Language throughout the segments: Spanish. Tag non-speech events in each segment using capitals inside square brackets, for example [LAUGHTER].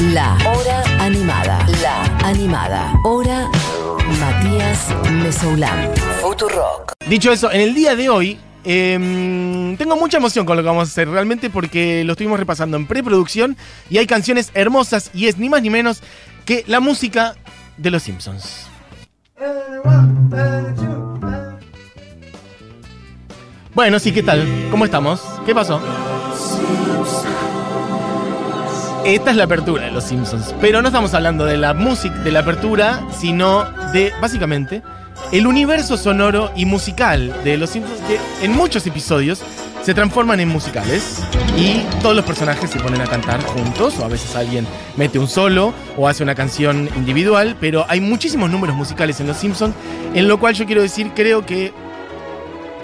La Hora Animada. La Animada. Hora Matías Mesoulán. Futurock. Dicho eso, en el día de hoy em, tengo mucha emoción con lo que vamos a hacer realmente porque lo estuvimos repasando en preproducción y hay canciones hermosas y es ni más ni menos que la música de los Simpsons. Bueno, sí, ¿qué tal? ¿Cómo estamos? ¿Qué pasó? Esta es la apertura de Los Simpsons, pero no estamos hablando de la música de la apertura, sino de, básicamente, el universo sonoro y musical de Los Simpsons, que en muchos episodios se transforman en musicales y todos los personajes se ponen a cantar juntos, o a veces alguien mete un solo o hace una canción individual, pero hay muchísimos números musicales en Los Simpsons, en lo cual yo quiero decir, creo que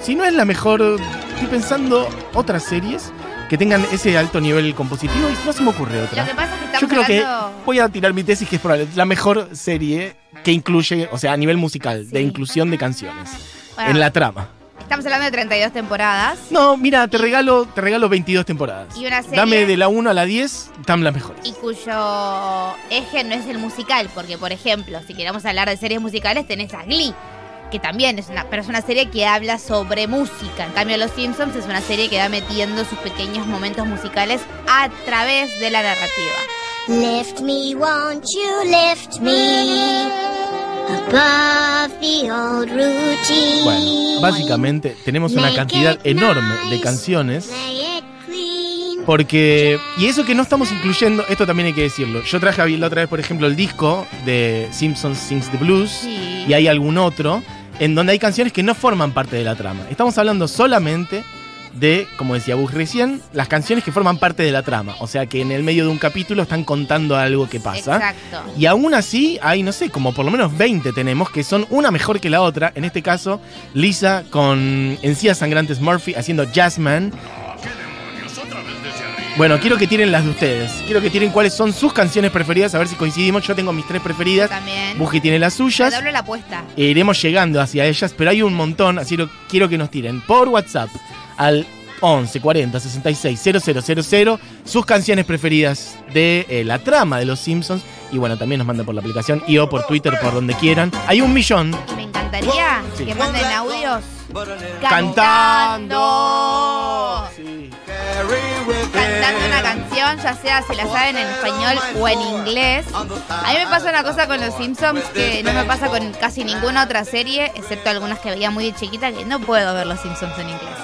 si no es la mejor, estoy pensando otras series que tengan ese alto nivel compositivo y no se me ocurre otra. Lo que pasa es que Yo estamos creo hablando... que voy a tirar mi tesis que es probable, la mejor serie que incluye, o sea, a nivel musical, de Sí. inclusión de canciones Bueno. en la trama. Estamos hablando de 32 temporadas. No, mira, te regalo, te regalo 22 temporadas. Y una serie- Dame de la 1 a la 10, dame las mejores. Y cuyo eje no es el musical, porque por ejemplo, si queremos hablar de series musicales, tenés a Glee, que también es una, pero es una serie que habla sobre música. En cambio, Los Simpsons es una serie que va metiendo sus pequeños momentos musicales a través de la narrativa. Lift me, won't you lift me above the old routine? Bueno, básicamente tenemos una cantidad enorme de canciones. Porque, y eso que no estamos incluyendo, esto también hay que decirlo. Yo traje a- la otra vez, por ejemplo, el disco de Simpsons Sings the Blues Sí. y hay algún otro en donde hay canciones que no forman parte de la trama. Estamos hablando solamente de, como decía Bush recién, las canciones que forman parte de la trama. O sea que en el medio de un capítulo están contando algo que pasa. Exacto. Y aún así hay, no sé, como por lo menos 20 tenemos que son una mejor que la otra. En este caso, Lisa con Encías Sangrantes Murphy haciendo Jazzman. Bueno, quiero que tiren las de ustedes. Quiero que tiren cuáles son sus canciones preferidas, a ver si coincidimos. Yo tengo mis tres preferidas. También. Buji tiene las suyas. Doble la apuesta. E iremos llegando hacia ellas, pero hay un montón, así lo quiero que nos tiren por WhatsApp al 11 40 66 000 sus canciones preferidas de eh, la trama de los Simpsons y bueno, también nos mandan por la aplicación y o por Twitter, por donde quieran. Hay un millón me encantaría Sí. que manden audios cantando. cantando. Cantando una canción, ya sea si la saben en español o en inglés. A mí me pasa una cosa con los Simpsons que no me pasa con casi ninguna otra serie, excepto algunas que veía muy de chiquita, que no puedo ver los Simpsons en inglés.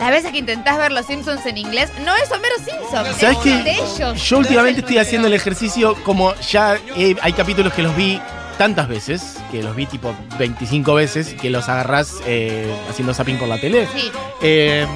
Las veces que intentás ver los Simpsons en inglés, no es Homero Simpson, ¿Sabes es de ellos. Yo últimamente estoy haciendo el ejercicio como ya eh, hay capítulos que los vi tantas veces, que los vi tipo 25 veces, que los agarrás eh, haciendo zapping por la tele. Sí, Eh,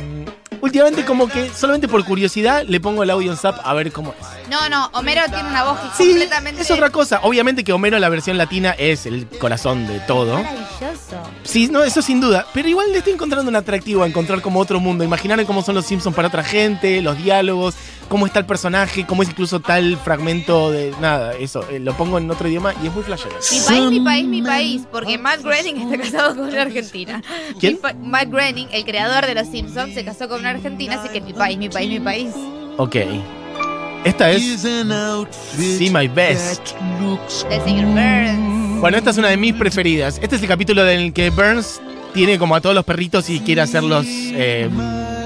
últimamente como que solamente por curiosidad le pongo el audio en Zap a ver cómo es. no, no, Homero tiene una voz que es Sí, completamente es otra cosa. Obviamente que Homero la versión latina es el corazón de todo. maravilloso. Sí, no, eso sin duda. Pero igual le estoy encontrando un atractivo a encontrar como otro mundo. Imaginar cómo son los Simpsons para otra gente, los diálogos, cómo está el personaje, cómo es incluso tal fragmento de nada. Eso, eh, lo pongo en otro idioma y es muy flashero. Mi país, mi país, mi país, porque Matt Groening está casado con una argentina. ¿Quién? Matt Groening, el creador de Los Simpsons, se casó con una argentina, así que mi país, mi país, mi país. Ok. Esta es See My Best. Del señor Burns. Bueno, esta es una de mis preferidas. Este es el capítulo en el que Burns tiene como a todos los perritos y quiere hacerlos. eh,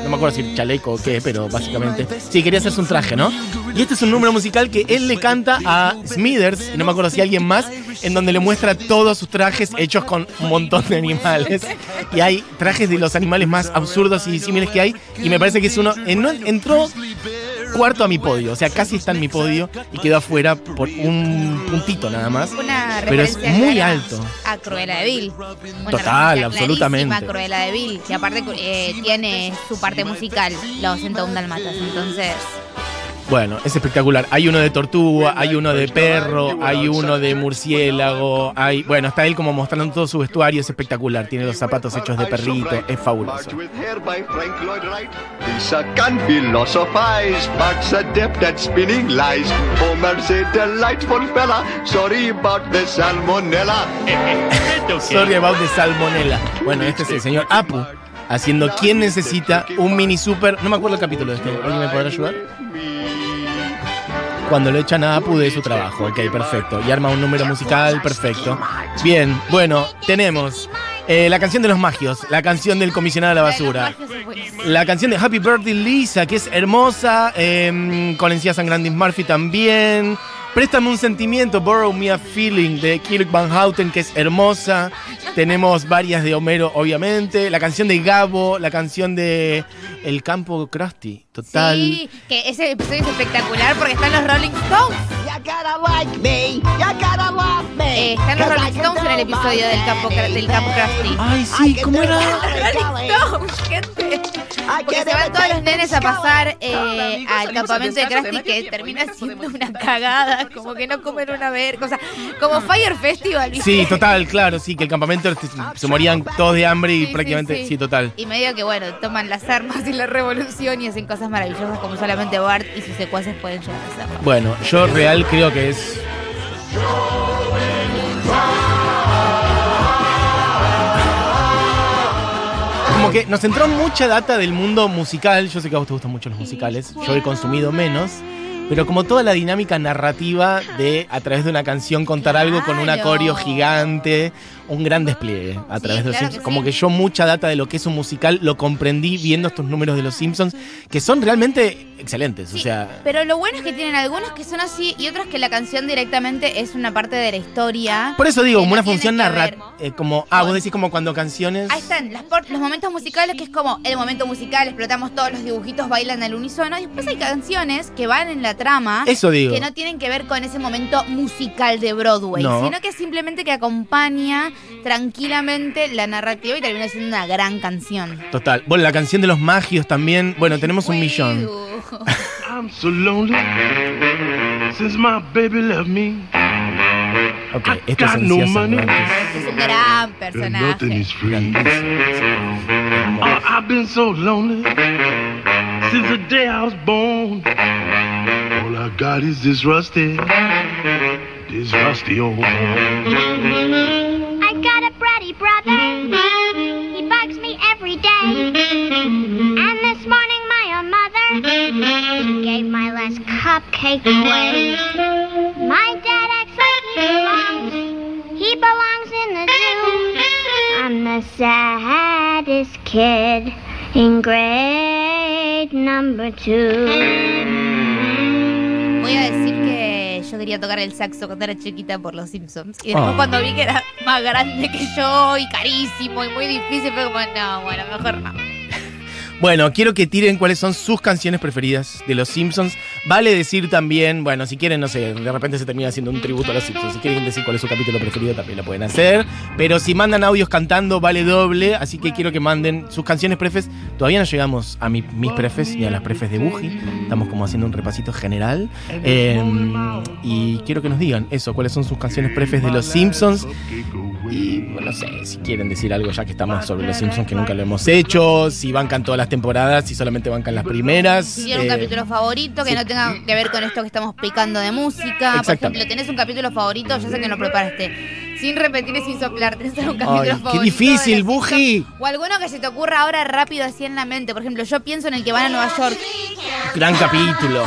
no me acuerdo si chaleco o qué, pero básicamente. Sí, quería hacerse un traje, ¿no? Y este es un número musical que él le canta a Smithers, y no me acuerdo si alguien más, en donde le muestra todos sus trajes hechos con un montón de animales. Y hay trajes de los animales más absurdos y disímiles que hay. Y me parece que es uno. en- entró cuarto a mi podio, o sea, casi está en mi podio y quedó afuera por un puntito nada más. Una Pero es muy alto. A Cruella de Vil. Total, absolutamente. a Cruella de Vil. Que aparte eh, tiene su parte musical, los 101 Dalmatas. Entonces, Bueno, es espectacular. Hay uno de tortuga, hay uno de perro, hay uno de murciélago, hay. Bueno, está él como mostrando todo su vestuario, es espectacular. Tiene los zapatos hechos de perrito, es fabuloso. [LAUGHS] Sorry about the salmonella. Bueno, este es el señor Apu haciendo ¿Quién necesita un mini super? No me acuerdo el capítulo de este. ¿Alguien me podrá ayudar? Cuando lo echan a Apu de su trabajo. Ok, perfecto. Y arma un número musical, perfecto. Bien, bueno, tenemos eh, la canción de los magios, la canción del comisionado de la basura. La canción de Happy Birthday Lisa, que es hermosa, eh, con encías Sangrandis Murphy también. Préstame un sentimiento, Borrow Me a Feeling de Kirk Van Houten, que es hermosa. Tenemos varias de Homero, obviamente. La canción de Gabo, la canción de El Campo Krusty, total. Sí, que ese episodio es espectacular porque están los Rolling Stones. Eh, están los Rolling Stones en el episodio del campo, del campo Krusty. Ay, sí, ¿cómo era? Rolling Stones, gente. Porque se van todos los nenes a pasar eh, al campamento de Krusty que termina siendo una cagada, como que no comen una vez, cosa como Fire Festival. ¿viste? Sí, total, claro, sí, que el campamento se morían todos de hambre y Sí, sí, prácticamente, sí. sí, total. Y medio que bueno, toman las armas y la revolución y hacen cosas maravillosas como solamente Bart y sus secuaces pueden llegar a hacerlo. Bueno, yo real creo que es. Como que nos entró mucha data del mundo musical. Yo sé que a vos te gustan mucho los musicales. Yo he consumido menos. Pero como toda la dinámica narrativa de a través de una canción contar algo con una Claro. coreo gigante, un gran despliegue a Sí, través de los claro Simpsons. que Como sí. que yo mucha data de lo que es un musical lo comprendí viendo estos números de los Simpsons, que son realmente excelentes. O sea, pero lo bueno es que tienen algunos que son así y otros que la canción directamente es una parte de la historia. Por eso digo, como una función narrativa. como, ah, vos decís como cuando canciones. Ahí están las los momentos musicales que es como el momento musical, explotamos todos los dibujitos, bailan al unísono. Y después hay canciones que van en la trama Eso digo. que no tienen que ver con ese momento musical de Broadway, No. sino que simplemente que acompaña tranquilamente la narrativa y termina siendo una gran canción. Total. Bueno, la canción de los magios también. Bueno, tenemos un millón. [LAUGHS] I'm so lonely since my baby left me. Ok, esto es no. Es un gran personaje. is free. Grandísimo. Oh, I've been so lonely since the day I was born. All I got is this rusty, this rusty old brother. He bugs me every day. And this morning, my own mother gave my last cupcake away. My dad acts like he belongs. He belongs in the zoo. I'm the saddest kid in grade number two. Voy a decir que quería tocar el saxo cuando era chiquita por los Simpsons. Y después Oh. cuando vi que era más grande que yo y carísimo y muy difícil, fue como, no, bueno, mejor no. [LAUGHS] Bueno, quiero que tiren cuáles son sus canciones preferidas de los Simpsons. Vale decir también, bueno, si quieren, no sé, de repente se termina haciendo un tributo a los Simpsons. Si quieren decir cuál es su capítulo preferido, también lo pueden hacer. Pero si mandan audios cantando, vale doble. Así que quiero que manden sus canciones prefes. Todavía no llegamos a mi- mis prefes ni a las prefes de Buji. Estamos como haciendo un repasito general. Eh, y quiero que nos digan eso, cuáles son sus canciones prefes de los Simpsons. Y bueno, no sé si quieren decir algo ya que estamos sobre los Simpsons que nunca lo hemos hecho, si bancan todas las temporadas, si solamente bancan las primeras. Si tienen un eh, capítulo favorito que sí. no tenga que ver con esto que estamos picando de música. Por ejemplo, tenés un capítulo favorito, yo sé que no preparaste. Sin repetir y sin soplar, tenés algún capítulo Ay, favorito. qué difícil, Buji. O alguno que se te ocurra ahora rápido así en la mente. Por ejemplo, yo pienso en el que van a Nueva York. Gran capítulo.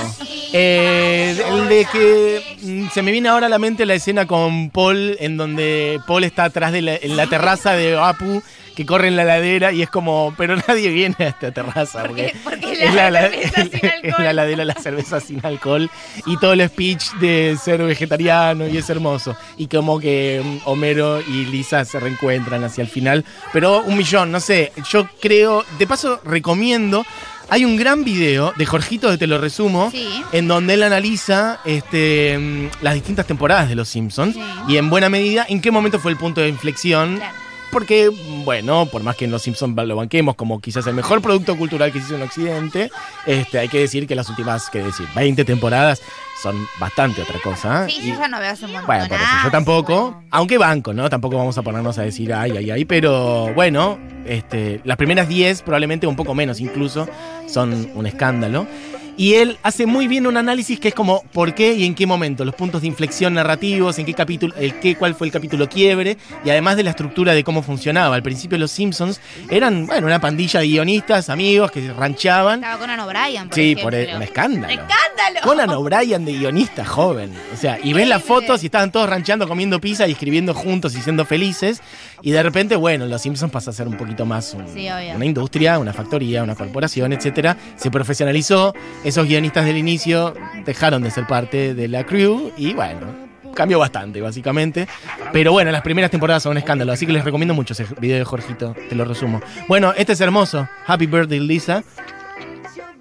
Eh, el de que mm, se me viene ahora a la mente la escena con Paul, en donde Paul está atrás de la, en la terraza de Apu, que corre en la ladera y es como, pero [LAUGHS] nadie viene a esta terraza. Porque, Porque- porque es la la, [LAUGHS] es la ladera la cerveza sin alcohol y todo el speech de ser vegetariano y es hermoso. Y como que mm, Homero y Lisa se reencuentran hacia el final. Pero un millón, no sé, yo creo, de paso recomiendo. Hay un gran video de Jorgito, de te lo resumo, Sí. en donde él analiza este, mm, las distintas temporadas de Los Simpsons Sí. y en buena medida en qué momento fue el punto de inflexión. Claro. Porque, bueno, por más que en Los Simpsons lo banquemos como quizás el mejor producto cultural que se hizo en Occidente, este, hay que decir que las últimas, que decir, 20 temporadas son bastante otra cosa. Sí, Y- yo ya no veo hace montón. bueno, por eso yo tampoco, aunque banco, ¿no? Tampoco vamos a ponernos a decir ay, ay, ay, pero bueno, este, las primeras 10, probablemente un poco menos incluso, son un escándalo. Y él hace muy bien un análisis que es como por qué y en qué momento, los puntos de inflexión narrativos, en qué capítulo, el qué, cuál fue el capítulo quiebre, y además de la estructura de cómo funcionaba. Al principio los Simpsons eran, bueno, una pandilla de guionistas, amigos que ranchaban. Estaba Conan O'Brien, por Sí, ejemplo. por e- un escándalo. ¡Escándalo! Conan O'Brien de guionista joven. O sea, y ves las fotos y estaban todos ranchando, comiendo pizza y escribiendo juntos y siendo felices. Y de repente, bueno, los Simpsons pasa a ser un poquito más un- Sí, obvio. una industria, una factoría, una corporación, etcétera. Se profesionalizó. Esos guionistas del inicio dejaron de ser parte de la crew y bueno. Cambió bastante, básicamente. Pero bueno, las primeras temporadas son un escándalo. Así que les recomiendo mucho ese video de Jorgito. Te lo resumo. Bueno, este es hermoso. Happy Birthday, Lisa.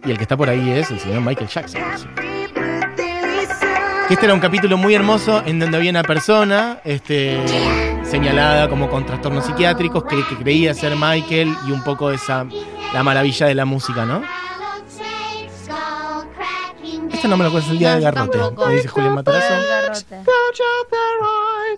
Y el que está por ahí es el señor Michael Jackson. Este era un capítulo muy hermoso en donde había una persona este, señalada como con trastornos psiquiátricos que, que creía ser Michael y un poco esa la maravilla de la música, ¿no? Esto no me lo acuerdo, es el día No, del garrote. tampoco. Me dice Julián Matarazo.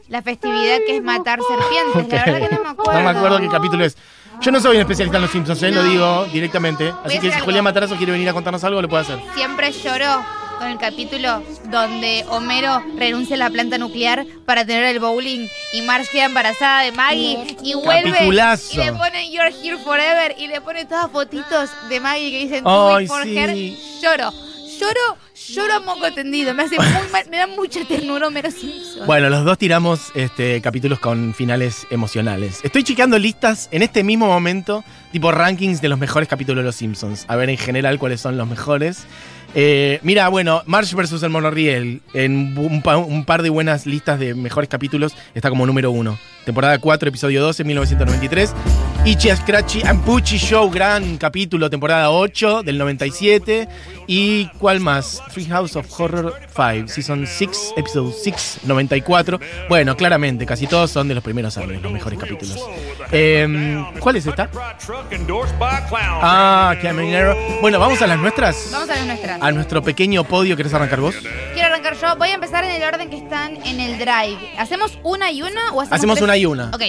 La festividad que es matar serpientes, la verdad que no me acuerdo. No me acuerdo qué capítulo es. Yo no soy un especialista en los Simpsons, ¿eh? lo digo directamente. Así que si algo. Julián Matarazo quiere venir a contarnos algo, lo puede hacer. Siempre lloró con el capítulo donde Homero renuncia a la planta nuclear para tener el bowling y Marge queda embarazada de Maggie y vuelve Capitulazo. y le pone You're Here Forever y le pone todas fotitos de Maggie que dicen Ay, "Do it for sí. her". Lloro, lloro, lloro a moco tendido. Me hace muy mal, me da mucha ternura Homero Simpson. Bueno, los dos tiramos este, capítulos con finales emocionales. Estoy chequeando listas en este mismo momento, tipo rankings de los mejores capítulos de Los Simpsons. A ver en general cuáles son los mejores. Eh, mira, bueno, Marsh vs. el Monorriel, en un, un par de buenas listas de mejores capítulos, está como número uno. Temporada 4, episodio 12, 1993. Ichi Scratchy and Pucci Show, gran capítulo, temporada 8 del 97. ¿Y cuál más? Free House of Horror 5, Season 6, Episode 6, 94. Bueno, claramente, casi todos son de los primeros años, los mejores capítulos. Em, ¿Cuál es esta? Ah, Caminero. Bueno, vamos a las nuestras. Vamos a ver nuestras. A nuestro pequeño podio, ¿querés arrancar vos? Quiero arrancar yo. Voy a empezar en el orden que están en el drive. ¿Hacemos una y una o hacemos Hacemos una y una. Ok.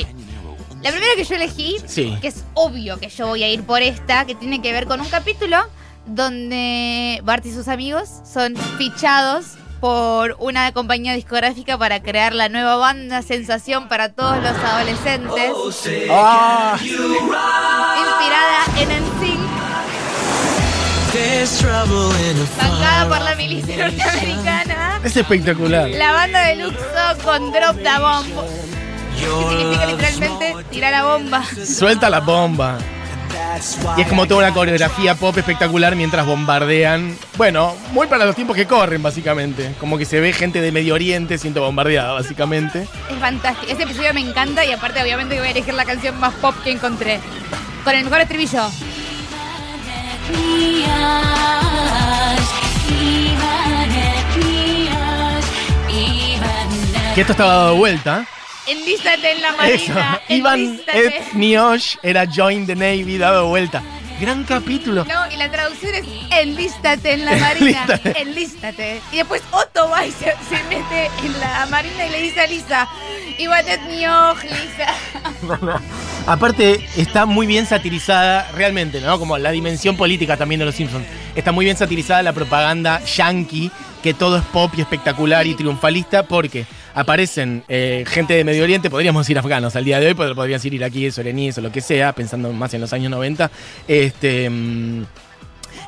La primera que yo elegí, Sí. que es obvio que yo voy a ir por esta, que tiene que ver con un capítulo donde Bart y sus amigos son fichados por una compañía discográfica para crear la nueva banda sensación para todos los adolescentes, Ah, inspirada en NSYNC, bancada por la milicia norteamericana. es espectacular. La banda de Luxo con Drop the Bomb. Que significa literalmente tirar la bomba. Suelta la bomba. Y es como toda una coreografía pop espectacular mientras bombardean. Bueno, muy para los tiempos que corren, básicamente. Como que se ve gente de Medio Oriente siendo bombardeada, básicamente. Es fantástico. Ese episodio me encanta y aparte obviamente voy a elegir la canción más pop que encontré. Con el mejor estribillo. Que esto estaba dado vuelta. Enlístate en la Eso. marina. Ivan enlístate. et Niosh era Join the Navy dado vuelta. Gran capítulo. No, y la traducción es enlístate en la [LAUGHS] marina. Enlístate. enlístate. Y después Otto va y se, se mete en la marina y le dice a Lisa, Iván et Nioh, Lisa. [LAUGHS] Aparte, está muy bien satirizada, realmente, ¿no? Como la dimensión política también de los Simpsons. Está muy bien satirizada la propaganda yankee, que todo es pop y espectacular y triunfalista, porque aparecen eh, gente de Medio Oriente, podríamos decir afganos al día de hoy, pero podrían decir iraquíes, iraníes o lo que sea, pensando más en los años 90. Este.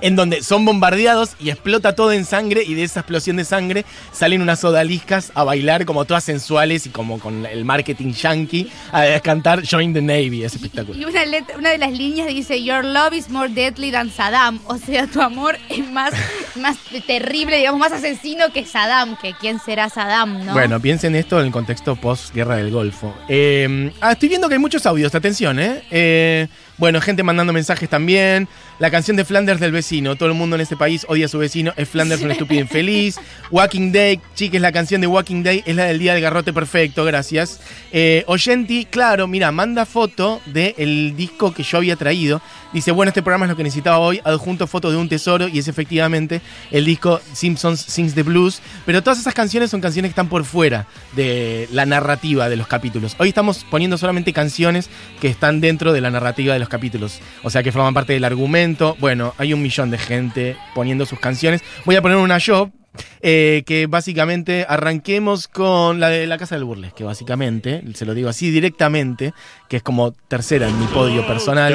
En donde son bombardeados y explota todo en sangre y de esa explosión de sangre salen unas odaliscas a bailar como todas sensuales y como con el marketing yankee a cantar Join the Navy, es espectacular. Y una, letra- una de las líneas dice, Your love is more deadly than Saddam. O sea, tu amor es más, [LAUGHS] más terrible, digamos, más asesino que Saddam. Que quién será Saddam, ¿no? Bueno, piensen esto en el contexto post-guerra del Golfo. Eh, ah, estoy viendo que hay muchos audios, atención, ¿eh? Eh, Bueno, gente mandando mensajes también. La canción de Flanders del vecino. Todo el mundo en este país odia a su vecino. Es Flanders un estúpido infeliz. [LAUGHS] Walking Day, chiques, la canción de Walking Day es la del día del garrote perfecto, gracias. Eh, Oyenti, claro, mira, manda foto del disco que yo había traído. Dice, bueno, este programa es lo que necesitaba hoy. Adjunto foto de un tesoro y es efectivamente el disco Simpsons Sings the Blues. Pero todas esas canciones son canciones que están por fuera de la narrativa de los capítulos. Hoy estamos poniendo solamente canciones que están dentro de la narrativa de los capítulos. O sea, que forman parte del argumento. Bueno, hay un millón de gente poniendo sus canciones. Voy a poner una yo, eh, que básicamente arranquemos con la de la Casa del Burlesque, básicamente, se lo digo así directamente, que es como tercera en mi podio personal.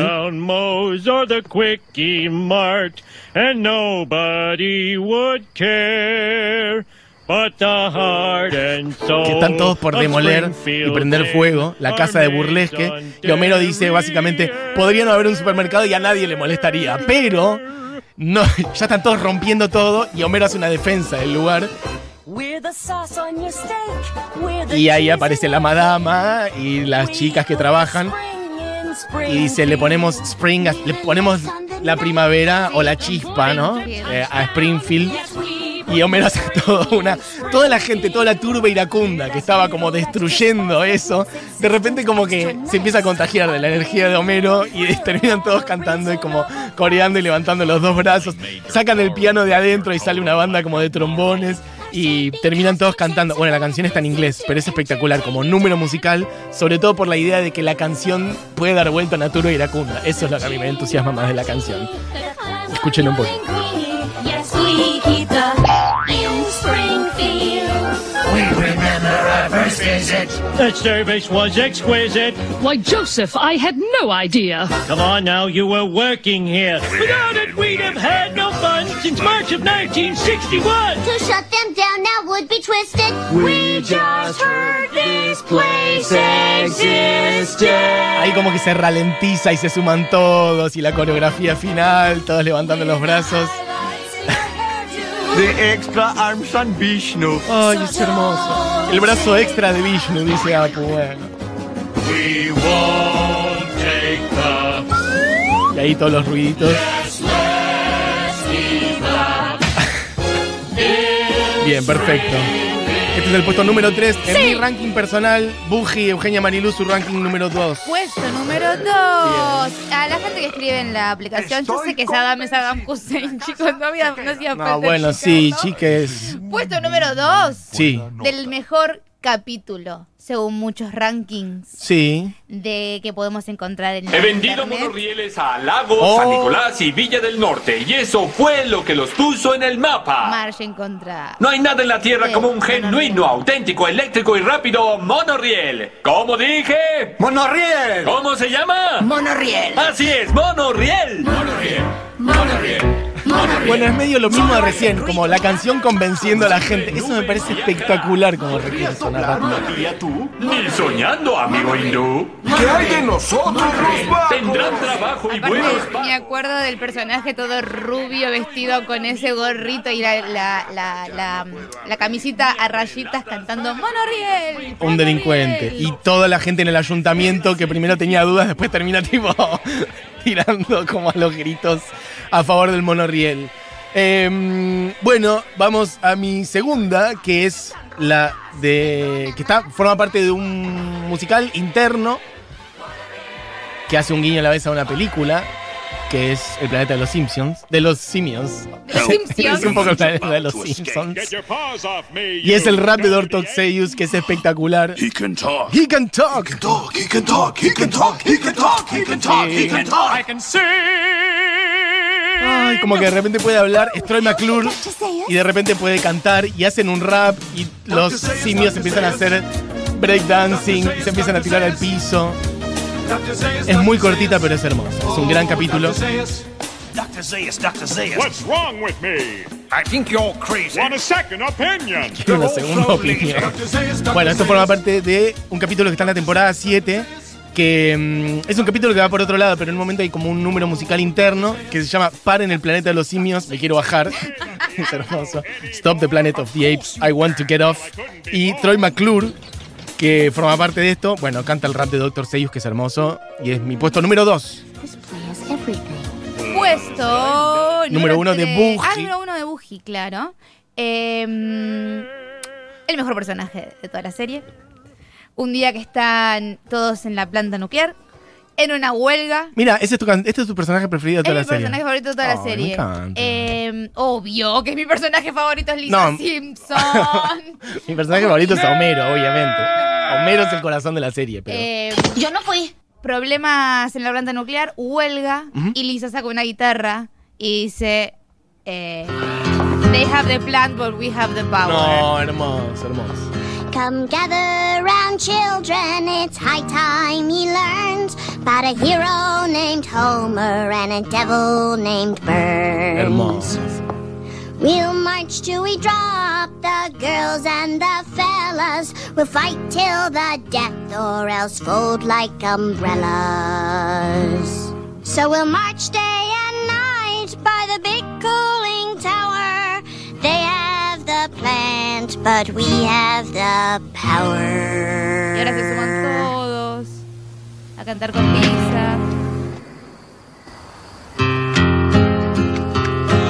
Que están todos por demoler y prender fuego la casa de burlesque. Y Homero dice básicamente, podría no haber un supermercado y a nadie le molestaría, pero no, [LAUGHS] ya están todos rompiendo todo y Homero hace una defensa del lugar y ahí aparece la madama y las chicas que trabajan y dice, le ponemos spring, le ponemos la primavera o la chispa, ¿no? Eh, a Springfield. Y Homero hace toda una. Toda la gente, toda la turba iracunda que estaba como destruyendo eso, de repente como que se empieza a contagiar de la energía de Homero y [LAUGHS] terminan todos cantando y como coreando y levantando los dos brazos. Sacan el piano de adentro y sale una banda como de trombones y terminan todos cantando. Bueno, la canción está en inglés, pero es espectacular como número musical, sobre todo por la idea de que la canción puede dar vuelta a una turba iracunda. Eso es lo que a mí me entusiasma más de la canción. Escúchenlo un poco. That service was exquisite. Why, Joseph, I had no idea. Come on now, you were working here. Without it, we'd have had no fun since March of 1961. To shut them down now would be twisted. We just heard this place existed. Ahí como que se ralentiza y se suman todos y la coreografía final, todos levantando los brazos. The extra arms on Vishnu. Ay, es hermoso. El brazo extra de Vishnu, dice Apu, bueno. We won't take the Y ahí todos los ruiditos. Bien, perfecto. Este es el puesto número 3. En mi ranking personal, Buji, Eugenia Marilú, su ranking número 2. Puesto número 2. A la gente que escribe en la aplicación, yo sé que Saddam es Saddam Hussein, chicos. No, había, no hacía falta No, bueno, sí, ¿no? chiques. Puesto número 2. Sí, Del mejor capítulo, según muchos rankings sí. de que podemos encontrar en He vendido internet. monorrieles a Lagos, Oh. San Nicolás y Villa del Norte, y eso fue lo que los puso en el mapa. Margen contra. No hay nada en la Tierra Sí, como un monorriel. genuino, auténtico, eléctrico y rápido monorriel. ¿Cómo dije? Monorriel. ¿Cómo se llama? Monorriel. Así es, monorriel. Monorriel. Monorriel. Bueno, es medio lo mismo de recién, como la canción convenciendo a la gente. Eso me parece espectacular como recurso narrativo. Ni soñando, amigo hindú. ¿Qué hay de nosotros, los Tendrán trabajo y buenos me acuerdo del personaje todo rubio, vestido con ese gorrito y la, la, la, la, la camisita a rayitas cantando Monorriel. Un delincuente. Y toda la gente en el ayuntamiento que primero tenía dudas, después termina tipo tirando como a los gritos a favor del monorriel. Em, bueno, vamos a mi segunda, que es la de. que está, forma parte de un musical interno que hace un guiño a la vez a una película. Que es el planeta de los Simpsons. De los simios. De los [LAUGHS] Simpsons. es un poco el planeta de los Simpsons. Y es el rap de Dortoxeus, que es espectacular. He can talk. He can talk. Talk. He can talk. He can talk. He can talk. He can talk. He can talk. I can see. Ay, como que de repente puede hablar es Troy McClure y de repente puede cantar y hacen un rap y los simios empiezan a hacer breakdancing y se empiezan a tirar al piso. Es muy cortita pero es hermosa. Es un gran capítulo. Dr. Zayas, Dr. Zayas. What's wrong with me? I think you're crazy. Want a second opinion? Quiero [LAUGHS] una segunda opinión. Bueno, esto forma parte de un capítulo que está en la temporada 7. Que mm, es un capítulo que va por otro lado, pero en un momento hay como un número musical interno que se llama Para en el planeta de los simios, me quiero bajar. [LAUGHS] es hermoso. Stop the planet of the apes, I want to get off. Y Troy McClure, que forma parte de esto, bueno, canta el rap de Dr. Seuss, que es hermoso. Y es mi puesto número 2. Puesto Número uno de tres. Buji. Ah, número uno de Buji, claro. Em, el mejor personaje de toda la serie. Un día que están todos en la planta nuclear, en una huelga. Mira, ese es tu, este es tu personaje preferido de Es toda mi la serie. personaje favorito de toda la me serie. encanta. Em, obvio que mi personaje favorito es Lisa No. Simpson. [LAUGHS] Mi personaje favorito es Homero, obviamente. Homero es el corazón de la serie, pero. Em, Yo no fui. problemas en la planta nuclear, huelga, Ujú. y Lisa saca una guitarra y dice, eh, they have the plan, but we have the power. No, hermoso, hermoso. Come gather round, children. It's high time he learned about a hero named Homer and a devil named Burns. Hermoso. We'll march till we drop the girls and the fellas. We'll fight till the death or else fold like umbrellas. So we'll march day and night by the big cooling tower. They have the plant, but we have the power. Y ahora se suman todos a cantar con Lisa.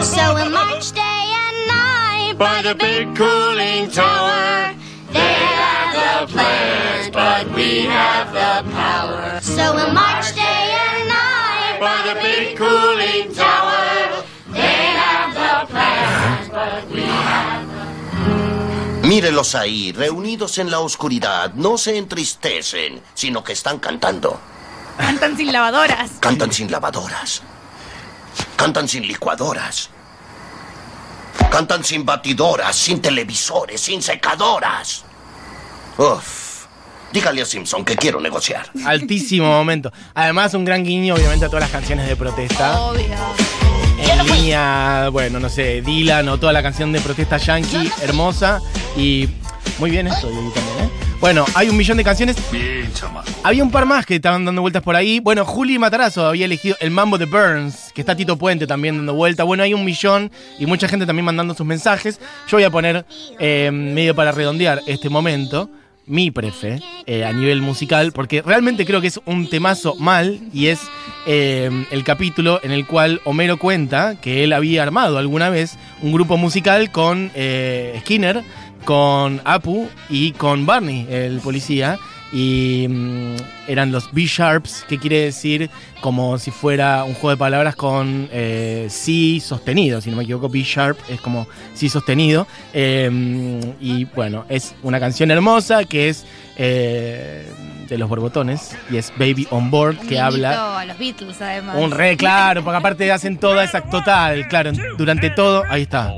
So we'll march day by the big cooling tower. They have the plans, but we have the power. So we'll march day and night by the big cooling tower. They have the plans, but we have Mírelos ahí, reunidos en la oscuridad. No se entristecen, sino que están cantando. Cantan sin lavadoras. Cantan sin lavadoras. Cantan sin licuadoras. Cantan sin batidoras, sin televisores, sin secadoras. Uf. Dígale a Simpson que quiero negociar. Altísimo momento. Además, un gran guiño, obviamente, a todas las canciones de protesta. Obvio. En línea, bueno, no sé, Dylan o toda la canción de protesta yankee, hermosa. Y muy bien esto, Diego, también, ¿eh? Bueno, hay un millón de canciones. Bien, chamaco. Había un par más que estaban dando vueltas por ahí. Bueno, Juli Matarazo había elegido el Mambo de Burns, que está Tito Puente también dando vuelta. Bueno, hay un millón y mucha gente también mandando sus mensajes. Yo voy a poner, eh, medio para redondear este momento, mi prefe eh, a nivel musical, porque realmente creo que es un temazo mal y es eh, el capítulo en el cual Homero cuenta que él había armado alguna vez un grupo musical con eh, Skinner, con Apu y con Barney, el policía. Y mm, eran los B-Sharps, que quiere decir como si fuera un juego de palabras con eh, Si sostenido, si no me equivoco, B-Sharp es como Si sostenido. Eh, y bueno, es una canción hermosa que es eh, de los borbotones y es Baby on Board, que Un habla... A los Beatles, además. Un re claro, porque aparte hacen toda esa total, claro, durante todo, ahí está.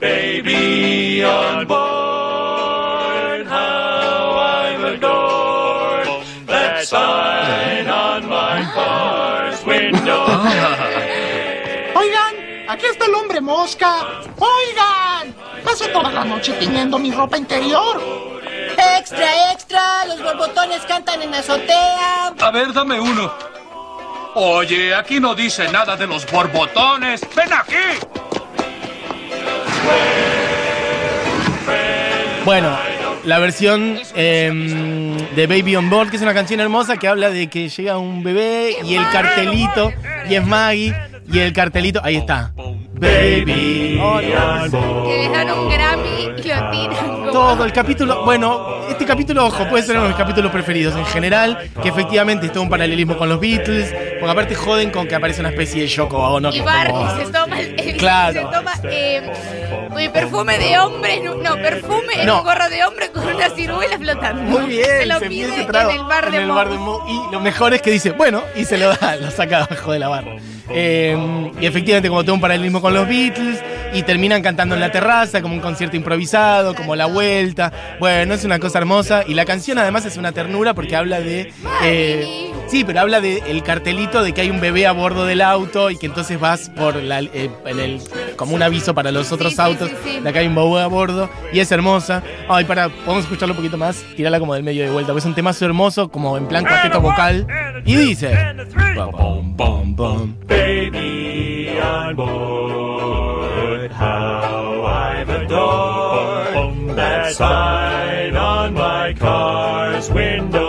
Baby on board, how adored that sign on my car's window. [LAUGHS] Oigan, aquí está el hombre mosca. Oigan, paso toda la noche tiñendo mi ropa interior. Extra, extra, los borbotones cantan en azotea. A ver, dame uno. Oye, aquí no dice nada de los borbotones. ¡Ven aquí! Bueno, la versión em, de Baby on Board, que es una canción hermosa que habla de que llega un bebé y el cartelito, y es Maggie, y el cartelito, ahí está. Baby board. Que les dan un Grammy y lo tiran. como- Todo el capítulo, bueno, este capítulo, ojo, puede ser uno de mis capítulos preferidos en general, que efectivamente es todo un paralelismo con los Beatles, porque aparte joden con que aparece una especie de Yoko Ono. Y Barney se toma, el, [LAUGHS] Claro. se toma eh, perfume de hombre, no, perfume en No. un gorro de hombre con una ciruela flotando. Muy bien, Se lo se pide en el bar de en el Mo. bar de Mo. Y lo mejor es que dice, bueno, y se lo da, lo saca abajo de la barra. Eh, y efectivamente, como todo un paralelismo con los Beatles, y terminan cantando en la terraza, como un concierto improvisado, como la vuelta. Bueno, es una cosa hermosa. Y la canción además es una ternura porque habla de. eh, sí, pero habla de el cartelito de que hay un bebé a bordo del auto y que entonces vas por la, eh, en el, como un aviso para los otros sí, autos sí, sí. de que hay un bebé a bordo y es hermosa. Ay, para, podemos escucharlo un poquito más, tirarla como del medio de vuelta, porque es un temazo hermoso, como en plan cuarteto vocal. Y dice. Bum, bum, bum. Baby on board, how I've adored that sign on my car's window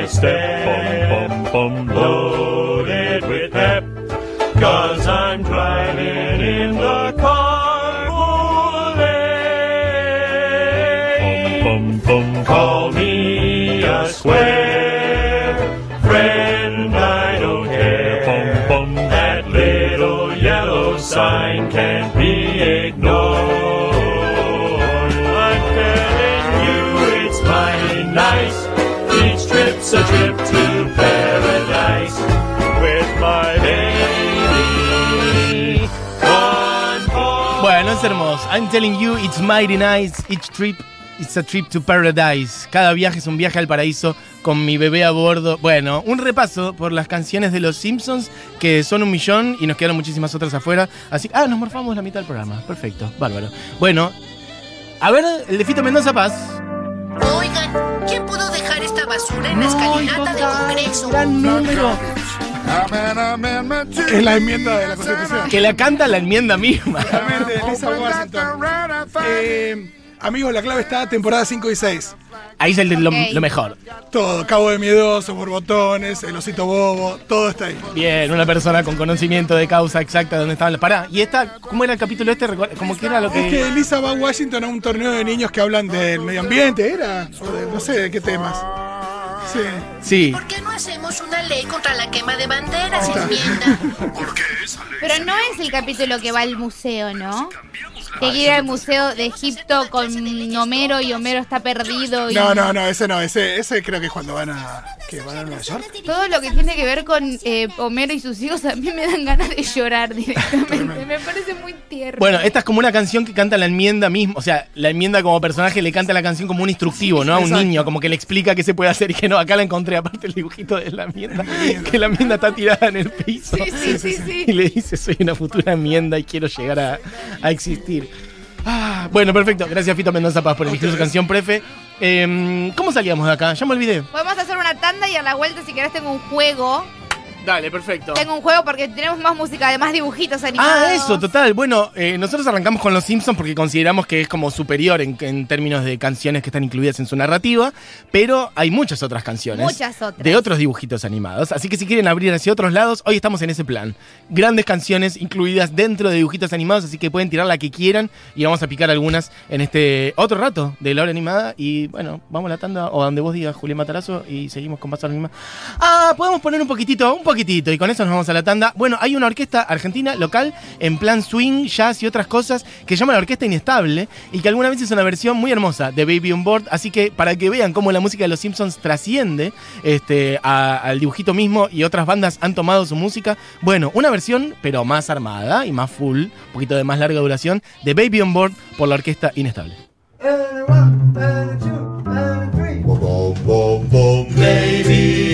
in my step, loaded with pep, cause I'm driving in the carpool lane. Call me a square friend, I don't care. That little yellow sign can't be ignored. It's It's a trip to paradise with my baby. Bueno, es hermoso. I'm telling you, it's mighty nice. Each trip is a trip to paradise. Cada viaje es un viaje al paraíso con mi bebé a bordo. Bueno, un repaso por las canciones de los Simpsons, que son un millón y nos quedaron muchísimas otras afuera. Así ah, nos morfamos la mitad del programa. Perfecto, bárbaro. Bueno, a ver, el de Fito Mendoza Paz. Oigan, ¿quién pudo dejar esta basura en la escalinata del Congreso? Gran número. Es la enmienda de la Constitución. Que la canta la enmienda misma. Realmente, Lisa Washington. Eh, amigos, la clave está temporada 5 y 6. Ahí es el de lo, mejor. Todo, Cabo de Miedosos, Borbotones, El Osito Bobo, todo está ahí. Bien, una persona con conocimiento de causa exacta de dónde estaban las. Pará, ¿y esta, cómo era el capítulo este? Como que era lo que. Es que Lisa va a Washington a un torneo de niños que hablan del medio ambiente, ¿era? O de- no sé de qué temas. Sí. Sí. ¿Por qué no hacemos una ley contra la quema de banderas, enmienda? [LAUGHS] Pero no es el capítulo que va al museo, ¿no? Que quiere ir al museo de Egipto con Homero y Homero está perdido. Y No, no, no, ese no, ese, ese creo que es cuando van a, que van a Nueva York. Todo lo que tiene que ver con eh, Homero y sus hijos a mí me dan ganas de llorar directamente. me parece muy tierno. Bueno, esta es como una canción que canta la enmienda mismo. O sea, la enmienda como personaje le canta la canción como un instructivo, ¿no? A un niño, como que le explica qué se puede hacer y que no. Acá la encontré, aparte el dibujito de la enmienda. que la enmienda está tirada en el piso. Sí, sí, sí, [LAUGHS] sí. Y le dice, soy una futura enmienda y quiero llegar a, a existir. Ah, bueno, perfecto. Gracias, Fito Mendoza Paz, por elegir su canción prefe. Em, ¿Cómo salíamos de acá? Ya me olvidé. Podemos hacer una tanda y a la vuelta, si querés, tengo un juego. Dale, perfecto. Tengo un juego porque tenemos más música, además dibujitos animados. Ah, eso, total. Bueno, eh, nosotros arrancamos con Los Simpsons porque consideramos que es como superior en, en términos de canciones que están incluidas en su narrativa, pero hay muchas otras canciones. Muchas otras. De otros dibujitos animados. Así que si quieren abrir hacia otros lados, hoy estamos en ese plan. Grandes canciones incluidas dentro de dibujitos animados, así que pueden tirar la que quieran y vamos a picar algunas en este otro rato de la hora animada. Y bueno, vamos a la tanda o a donde vos digas, Julián Matarazo, y seguimos con más hora animada. Ah, podemos poner un poquitito, un poquitito, y con eso nos vamos a la tanda. Bueno, hay una orquesta argentina local en plan swing, jazz y otras cosas que se llama la Orquesta Inestable y que alguna vez hizo una versión muy hermosa de Baby on Board. Así que para que vean cómo la música de los Simpsons trasciende este, a- al dibujito mismo y otras bandas han tomado su música, bueno, una versión, pero más armada y más full, un poquito de más larga duración, de Baby on Board por la Orquesta Inestable. Baby